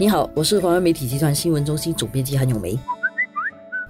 你好，我是华为媒体集团新闻中心总编辑韩永梅。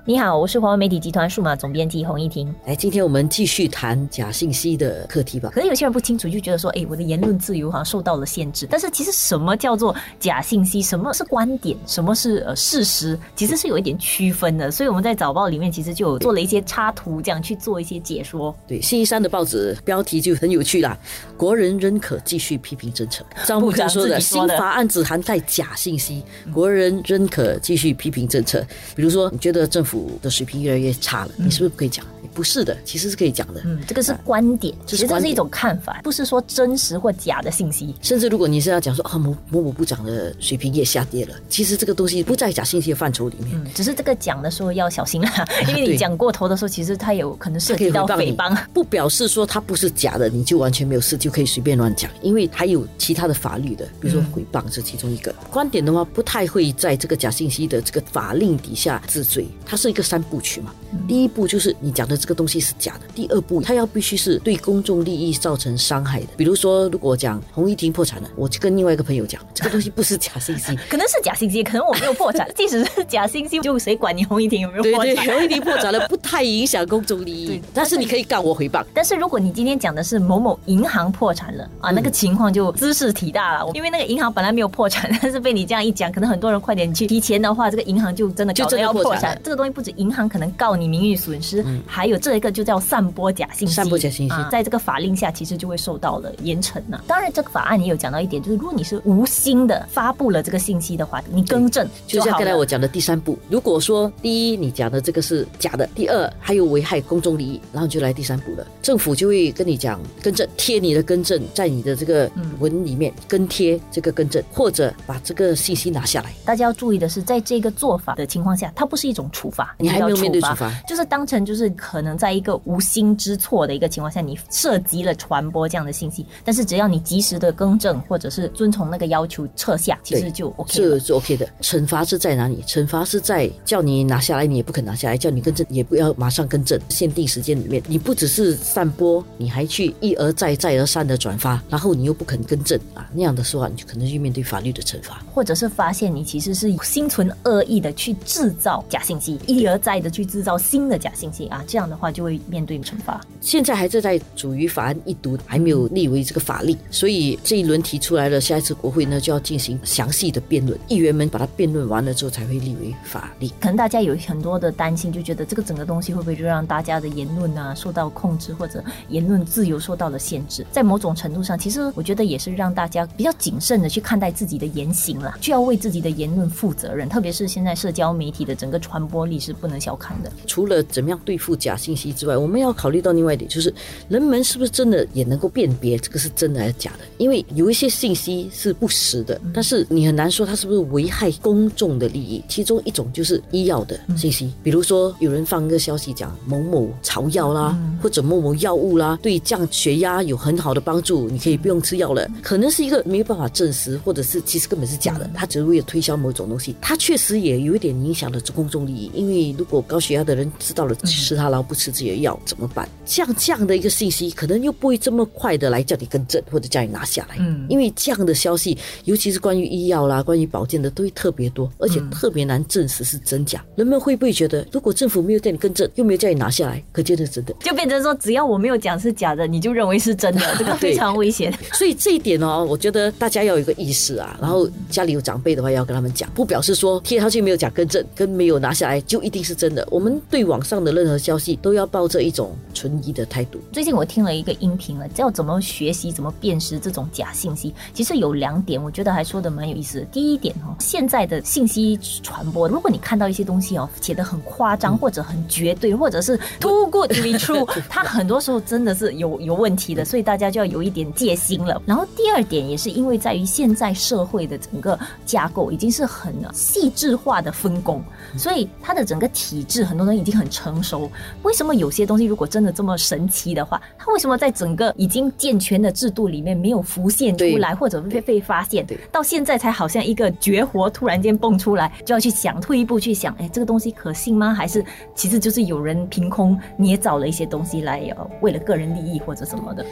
你好，我是华为媒体集团数码总编辑洪一婷。来，今天我们继续谈假信息的课题吧。可能有些人不清楚，就觉得说，哎，我的言论自由好像受到了限制。但是其实什么叫做假信息？什么是观点？什么是呃事实？其实是有一点区分的。所以我们在早报里面其实就有做了一些插图，这样去做一些解说。对，星期三的报纸标题就很有趣啦，国人仍可继续批评政策。张部长说的新法案只涵盖假信息，国人仍可继续批评政策。比如说，你觉得政府。的水平越来越差了，你是不是不可以讲？不是的，其实是可以讲的。嗯，这个是观点，其实这是一种看法，不是说真实或假的信息。甚至如果你是要讲说啊某某某部长的水平也下跌了，其实这个东西不在假信息的范畴里面。嗯，只是这个讲的时候要小心啦，因为你讲过头的时候，其实它有可能涉及到诽谤。不表示说它不是假的，你就完全没有事，就可以随便乱讲，因为还有其他的法律的，比如说诽谤是其中一个。观点的话，不太会在这个假信息的这个法令底下治罪，它是一个三部曲嘛。第一步就是你讲的这个东西是假的。第二步，他要必须是对公众利益造成伤害的。比如说，如果讲红一婷破产了，我就跟另外一个朋友讲，这个东西不是假信息，可能是假信息，可能我没有破产。即使是假信息，就谁管你红一婷有没有破产？对对，红一婷破产了，不太影响公众利益。但是你可以告我诽谤。但是如果你今天讲的是某某银行破产了啊，那个情况就姿势体大了。因为那个银行本来没有破产，但是被你这样一讲，可能很多人快点去提钱的话，这个银行就真的就真的要破产。这个东西不止银行可能告你名誉损失，还有这一个就叫散播假信息。散播假信息，在这个法令下，其实就会受到了严惩呢。当然，这个法案也有讲到一点，就是如果你是无心的发布了这个信息的话，你更正就像刚才我讲的第三步。如果说第一你讲的这个是假的，第二还有危害公众利益，然后就来第三步了。政府就会跟你讲更正，贴你的更正在你的这个文里面跟贴这个更正，或者把这个信息拿下来。大家要注意的是，在这个做法的情况下，它不是一种处罚，你还没有面对处罚，就是当成就是可能在一个无心之错。的一个情况下，你涉及了传播这样的信息，但是只要你及时的更正，或者是遵从那个要求撤下，其实就 OK 是是 OK 的。惩罚是在哪里？惩罚是在叫你拿下来，你也不肯拿下来；叫你更正，也不要马上更正。限定时间里面，你不只是散播，你还去一而再、再而三的转发，然后你又不肯更正啊，那样的说话，你就可能去面对法律的惩罚，或者是发现你其实是心存恶意的去制造假信息，一而再的去制造新的假信息啊，这样的话就会面对惩罚。现在还是在主于法案一读，还没有立为这个法令，所以这一轮提出来了，下一次国会呢就要进行详细的辩论，议员们把它辩论完了之后才会立为法令。可能大家有很多的担心，就觉得这个整个东西会不会就让大家的言论啊受到控制，或者言论自由受到了限制？在某种程度上，其实我觉得也是让大家比较谨慎的去看待自己的言行了，就要为自己的言论负责任。特别是现在社交媒体的整个传播力是不能小看的。除了怎么样对付假信息之外，我们要考虑到另外一点，就是。人们是不是真的也能够辨别这个是真的还是假的？因为有一些信息是不实的，但是你很难说它是不是危害公众的利益。其中一种就是医药的信息，比如说有人放一个消息讲某某草药啦，或者某某药物啦，对降血压有很好的帮助，你可以不用吃药了。可能是一个没有办法证实，或者是其实根本是假的，他只是为了推销某种东西。他确实也有一点影响了公众利益，因为如果高血压的人知道了吃他，然后不吃自己的药怎么办？像这样的一个。信息可能又不会这么快的来叫你更正或者叫你拿下来，嗯，因为这样的消息，尤其是关于医药啦、关于保健的，都会特别多，而且特别难证实是真假。人们会不会觉得，如果政府没有叫你更正，又没有叫你拿下来，可见是真的，就变成说，只要我没有讲是假的，你就认为是真的，这个非常危险。所以这一点哦，我觉得大家要有一个意识啊，然后家里有长辈的话，要跟他们讲，不表示说贴上去没有假更正，跟没有拿下来就一定是真的。我们对网上的任何消息都要抱着一种存疑的态度。最近我听了一个。音频了，叫怎么学习怎么辨识这种假信息？其实有两点，我觉得还说的蛮有意思的。第一点哦，现在的信息传播，如果你看到一些东西哦，写的很夸张，或者很绝对，或者是 too good to be true，它很多时候真的是有有问题的，所以大家就要有一点戒心了。然后第二点也是因为在于现在社会的整个架构已经是很细致化的分工，所以它的整个体制很多人已经很成熟。为什么有些东西如果真的这么神奇的话，它为什么在整个已经健全的制度里面没有浮现出来，或者被被发现，到现在才好像一个绝活突然间蹦出来，就要去想退一步去想，哎，这个东西可信吗？还是其实就是有人凭空捏造了一些东西来，呃，为了个人利益或者什么的。